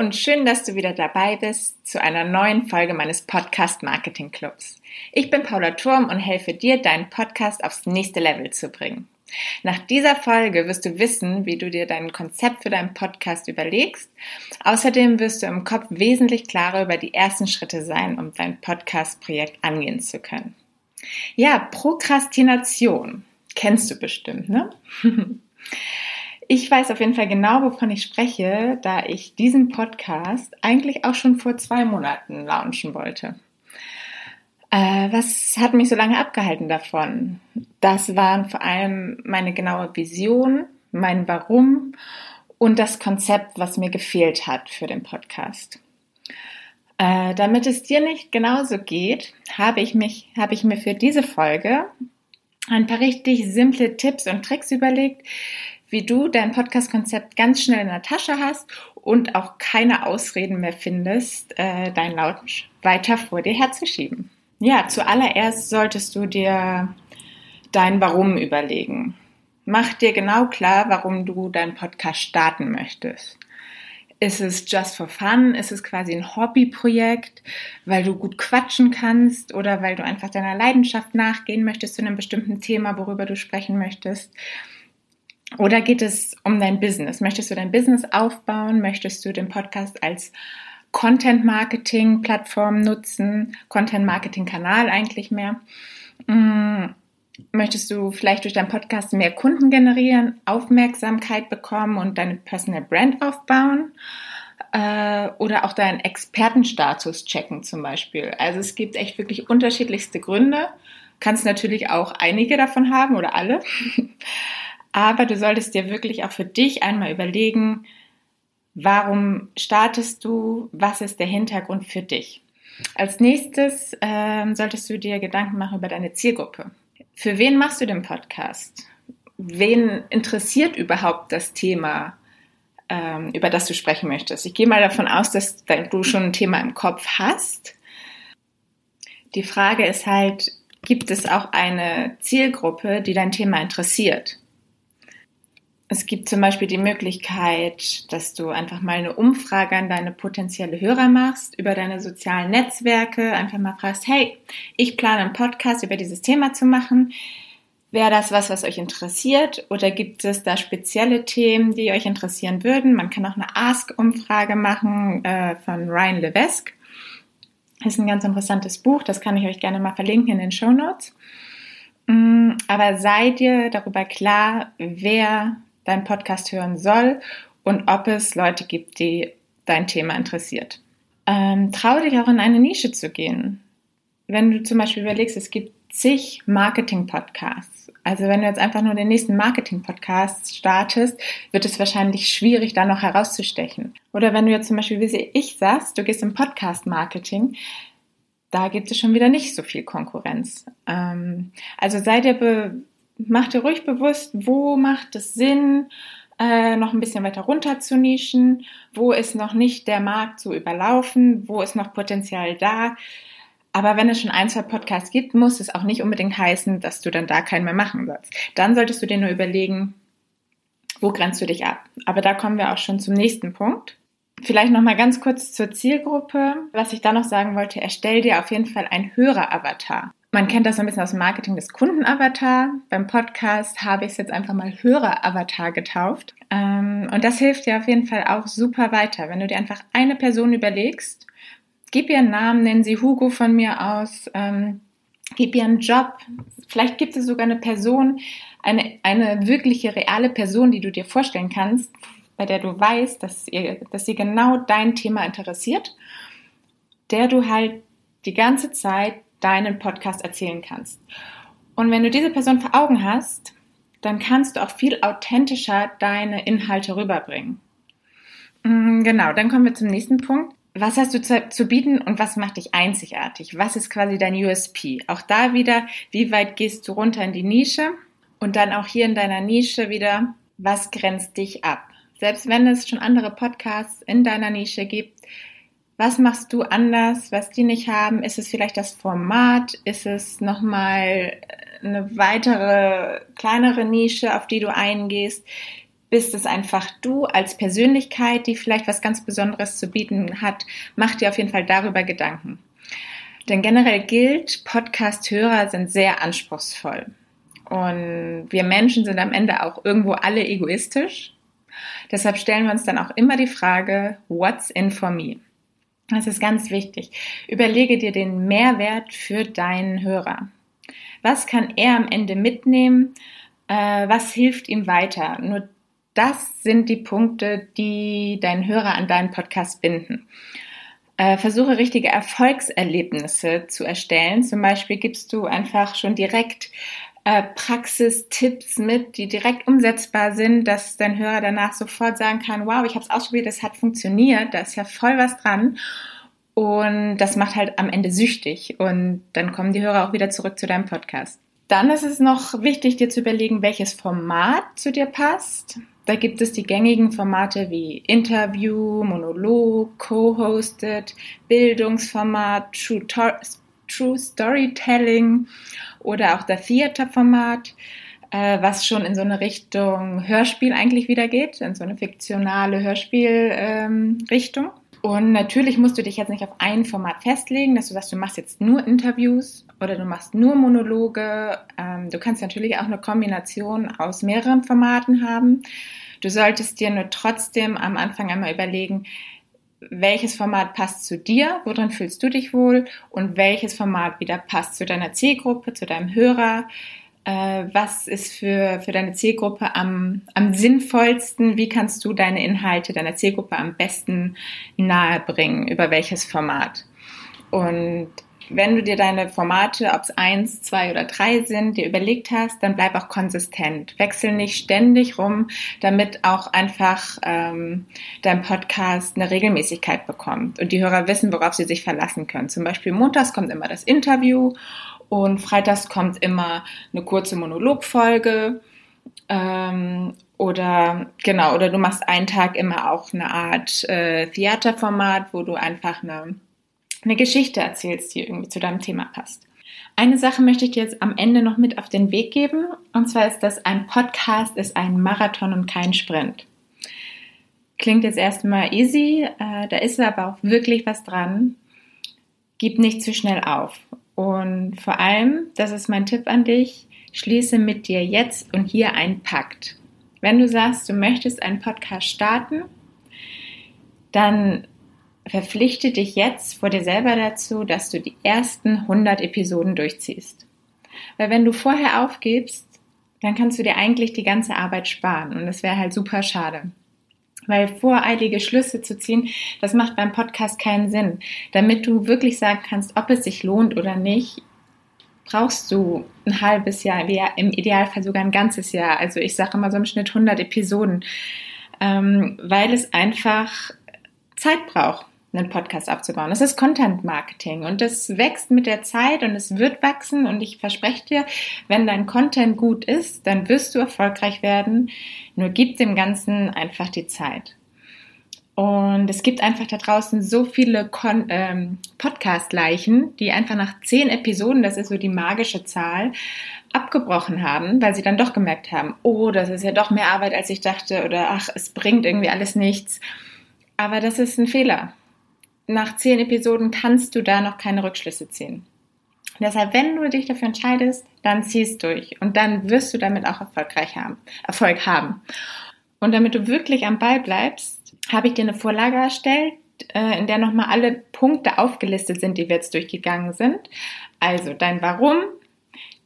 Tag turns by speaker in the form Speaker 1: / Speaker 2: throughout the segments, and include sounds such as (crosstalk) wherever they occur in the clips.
Speaker 1: und schön, dass du wieder dabei bist zu einer neuen Folge meines Podcast Marketing Clubs. Ich bin Paula Turm und helfe dir, deinen Podcast aufs nächste Level zu bringen. Nach dieser Folge wirst du wissen, wie du dir dein Konzept für deinen Podcast überlegst. Außerdem wirst du im Kopf wesentlich klarer über die ersten Schritte sein, um dein Podcast-Projekt angehen zu können. Ja, Prokrastination. Kennst du bestimmt, ne? (laughs) Ich weiß auf jeden Fall genau, wovon ich spreche, da ich diesen Podcast eigentlich auch schon vor zwei Monaten launchen wollte. Äh, was hat mich so lange abgehalten davon? Das waren vor allem meine genaue Vision, mein Warum und das Konzept, was mir gefehlt hat für den Podcast. Äh, damit es dir nicht genauso geht, habe ich mich, habe ich mir für diese Folge ein paar richtig simple Tipps und Tricks überlegt, wie du dein Podcast-Konzept ganz schnell in der Tasche hast und auch keine Ausreden mehr findest, äh, dein Launch weiter vor dir herzuschieben. Ja, zuallererst solltest du dir dein Warum überlegen. Mach dir genau klar, warum du deinen Podcast starten möchtest. Ist es just for fun? Ist es quasi ein Hobbyprojekt, weil du gut quatschen kannst oder weil du einfach deiner Leidenschaft nachgehen möchtest zu einem bestimmten Thema, worüber du sprechen möchtest? Oder geht es um dein Business? Möchtest du dein Business aufbauen? Möchtest du den Podcast als Content Marketing Plattform nutzen? Content Marketing Kanal eigentlich mehr? Hm, möchtest du vielleicht durch deinen Podcast mehr Kunden generieren, Aufmerksamkeit bekommen und deine Personal Brand aufbauen? Äh, oder auch deinen Expertenstatus checken zum Beispiel. Also es gibt echt wirklich unterschiedlichste Gründe. Kannst natürlich auch einige davon haben oder alle. (laughs) Aber du solltest dir wirklich auch für dich einmal überlegen, warum startest du, was ist der Hintergrund für dich. Als nächstes ähm, solltest du dir Gedanken machen über deine Zielgruppe. Für wen machst du den Podcast? Wen interessiert überhaupt das Thema, ähm, über das du sprechen möchtest? Ich gehe mal davon aus, dass du schon ein Thema im Kopf hast. Die Frage ist halt, gibt es auch eine Zielgruppe, die dein Thema interessiert? Es gibt zum Beispiel die Möglichkeit, dass du einfach mal eine Umfrage an deine potenzielle Hörer machst über deine sozialen Netzwerke. Einfach mal fragst, hey, ich plane einen Podcast über dieses Thema zu machen. Wäre das was, was euch interessiert? Oder gibt es da spezielle Themen, die euch interessieren würden? Man kann auch eine Ask-Umfrage machen äh, von Ryan Levesque. Ist ein ganz interessantes Buch, das kann ich euch gerne mal verlinken in den Show Notes. Mm, aber sei dir darüber klar, wer deinen Podcast hören soll und ob es Leute gibt, die dein Thema interessiert. Ähm, trau dich auch in eine Nische zu gehen. Wenn du zum Beispiel überlegst, es gibt zig Marketing-Podcasts. Also wenn du jetzt einfach nur den nächsten Marketing-Podcast startest, wird es wahrscheinlich schwierig, da noch herauszustechen. Oder wenn du jetzt zum Beispiel, wie ich sagst, du gehst im Podcast-Marketing, da gibt es schon wieder nicht so viel Konkurrenz. Ähm, also sei dir mach dir ruhig bewusst, wo macht es Sinn, äh, noch ein bisschen weiter runter zu nischen, wo ist noch nicht der Markt so überlaufen, wo ist noch Potenzial da. Aber wenn es schon ein, zwei Podcasts gibt, muss es auch nicht unbedingt heißen, dass du dann da keinen mehr machen sollst. Dann solltest du dir nur überlegen, wo grenzt du dich ab. Aber da kommen wir auch schon zum nächsten Punkt. Vielleicht noch mal ganz kurz zur Zielgruppe. Was ich da noch sagen wollte, erstell dir auf jeden Fall ein Hörer-Avatar. Man kennt das so ein bisschen aus dem Marketing des Kundenavatar. Beim Podcast habe ich es jetzt einfach mal Hörer-Avatar getauft. Ähm, und das hilft dir auf jeden Fall auch super weiter. Wenn du dir einfach eine Person überlegst, gib ihr einen Namen, nennen sie Hugo von mir aus, ähm, gib ihr einen Job. Vielleicht gibt es sogar eine Person, eine, eine wirkliche, reale Person, die du dir vorstellen kannst, bei der du weißt, dass, ihr, dass sie genau dein Thema interessiert, der du halt die ganze Zeit deinen Podcast erzählen kannst. Und wenn du diese Person vor Augen hast, dann kannst du auch viel authentischer deine Inhalte rüberbringen. Mm, genau, dann kommen wir zum nächsten Punkt. Was hast du zu, zu, bieten und was macht dich einzigartig? Was ist quasi dein USP? Auch da wieder, wie weit gehst du runter in die Nische? Und dann auch hier in deiner Nische wieder, was grenzt dich ab? Selbst wenn es schon andere Podcasts in deiner Nische gibt, was machst du anders, was die nicht haben? Ist es vielleicht das Format? Ist es nochmal eine weitere, kleinere Nische, auf die du eingehst? bist es einfach du als Persönlichkeit, die vielleicht was ganz Besonderes zu bieten hat, mach dir auf jeden Fall darüber Gedanken. Denn generell gilt, Podcast-Hörer sind sehr anspruchsvoll. Und wir Menschen sind am Ende auch irgendwo alle egoistisch. Deshalb stellen wir uns dann auch immer die Frage, what's in for me? Das ist ganz wichtig. Überlege dir den Mehrwert für deinen Hörer. Was kann er am Ende mitnehmen? Äh, was hilft ihm weiter? Nur das sind die Punkte, die deinen Hörer an deinen Podcast binden. Äh, versuche richtige Erfolgserlebnisse zu erstellen. Zum Beispiel gibst du einfach schon direkt äh, Praxistipps mit, die direkt umsetzbar sind, dass dein Hörer danach sofort sagen kann, wow, ich habe es ausprobiert, es hat funktioniert, da ist ja voll was dran. Und das macht halt am Ende süchtig. Und dann kommen die Hörer auch wieder zurück zu deinem Podcast. Dann ist es noch wichtig, dir zu überlegen, welches Format zu dir passt. Da gibt es die gängigen Formate wie Interview, Monolog, Co-Hosted, Bildungsformat, True, True Storytelling oder auch der Theater-Format, äh, was schon in so eine Richtung Hörspiel eigentlich wieder geht, in so eine fiktionale Hörspielrichtung. Ähm, und natürlich musst du dich jetzt nicht auf ein Format festlegen, dass du sagst, du machst jetzt nur Interviews oder du machst nur Monologe. Ähm, du kannst natürlich auch eine Kombination aus mehreren Formaten haben. Du solltest dir nur trotzdem am Anfang einmal überlegen, welches Format passt zu dir, worin fühlst du dich wohl und welches Format wieder passt zu deiner Zielgruppe, zu deinem Hörer, äh, was ist für, für deine Zielgruppe am, am sinnvollsten, wie kannst du deine Inhalte deiner Zielgruppe am besten nahebringen, über welches Format. Und wenn du dir deine Formate, ob es eins, zwei oder drei sind, dir überlegt hast, dann bleib auch konsistent. Wechsel nicht ständig rum, damit auch einfach ähm, dein Podcast eine Regelmäßigkeit bekommt und die Hörer wissen, worauf sie sich verlassen können. Zum Beispiel montags kommt immer das Interview und freitags kommt immer eine kurze Monologfolge. Ähm, oder genau, oder du machst einen Tag immer auch eine Art äh, Theaterformat, wo du einfach eine, eine Geschichte erzählst, die irgendwie zu deinem Thema passt. Eine Sache möchte ich dir jetzt am Ende noch mit auf den Weg geben. Und zwar ist das, ein Podcast ist ein Marathon und kein Sprint. Klingt jetzt erstmal easy, äh, da ist aber auch wirklich was dran. Gib nicht zu schnell auf. Und vor allem, das ist mein Tipp an dich, schließe mit dir jetzt und hier einen Pakt. Wenn du sagst, du möchtest einen Podcast starten, dann verpflichte dich jetzt vor dir selber dazu, dass du die ersten 100 Episoden durchziehst. Weil wenn du vorher aufgibst, dann kannst du dir eigentlich die ganze Arbeit sparen und das wäre halt super schade. Weil voreilige Schlüsse zu ziehen, das macht beim Podcast keinen Sinn. Damit du wirklich sagen kannst, ob es sich lohnt oder nicht, brauchst du ein halbes Jahr, im Idealfall sogar ein ganzes Jahr. Also ich sage immer so im Schnitt 100 Episoden, ähm, weil es einfach Zeit braucht einen Podcast aufzubauen. Das ist Content Marketing und das wächst mit der Zeit und es wird wachsen und ich verspreche dir, wenn dein Content gut ist, dann wirst du erfolgreich werden. Nur gib dem Ganzen einfach die Zeit. Und es gibt einfach da draußen so viele ähm, Podcast-Leichen, die einfach nach zehn Episoden, das ist so die magische Zahl, abgebrochen haben, weil sie dann doch gemerkt haben, oh, das ist ja doch mehr Arbeit, als ich dachte, oder ach, es bringt irgendwie alles nichts. Aber das ist ein Fehler nach zehn Episoden kannst du da noch keine Rückschlüsse ziehen. Deshalb, wenn du dich dafür entscheidest, dann ziehst durch und dann wirst du damit auch erfolgreich haben, Erfolg haben. Und damit du wirklich am Ball bleibst, habe ich dir eine Vorlage erstellt, äh, in der nochmal alle Punkte aufgelistet sind, die wir jetzt durchgegangen sind. Also dein Warum,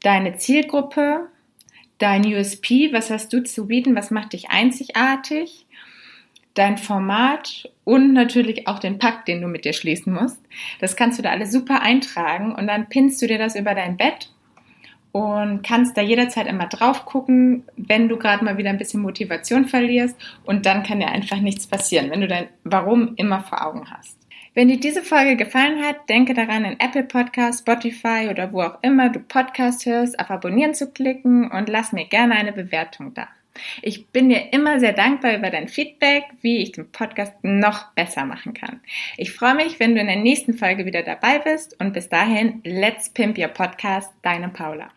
Speaker 1: deine Zielgruppe, dein USP, was hast du zu bieten, was macht dich einzigartig, dein Format und natürlich auch den Pakt, den du mit dir schließen musst. Das kannst du da alles super eintragen und dann pinnst du dir das über dein Bett und kannst da jederzeit immer drauf gucken, wenn du gerade mal wieder ein bisschen Motivation verlierst und dann kann dir einfach nichts passieren, wenn du dein Warum immer vor Augen hast. Wenn dir diese Folge gefallen hat, denke daran, in Apple Podcast, Spotify oder wo auch immer du Podcast hörst, auf Abonnieren zu klicken und lass mir gerne eine Bewertung da. Ich bin dir immer sehr dankbar über dein Feedback, wie ich den Podcast noch besser machen kann. Ich freue mich, wenn du in der nächsten Folge wieder dabei bist und bis dahin, let's pimp your podcast, deine Paula.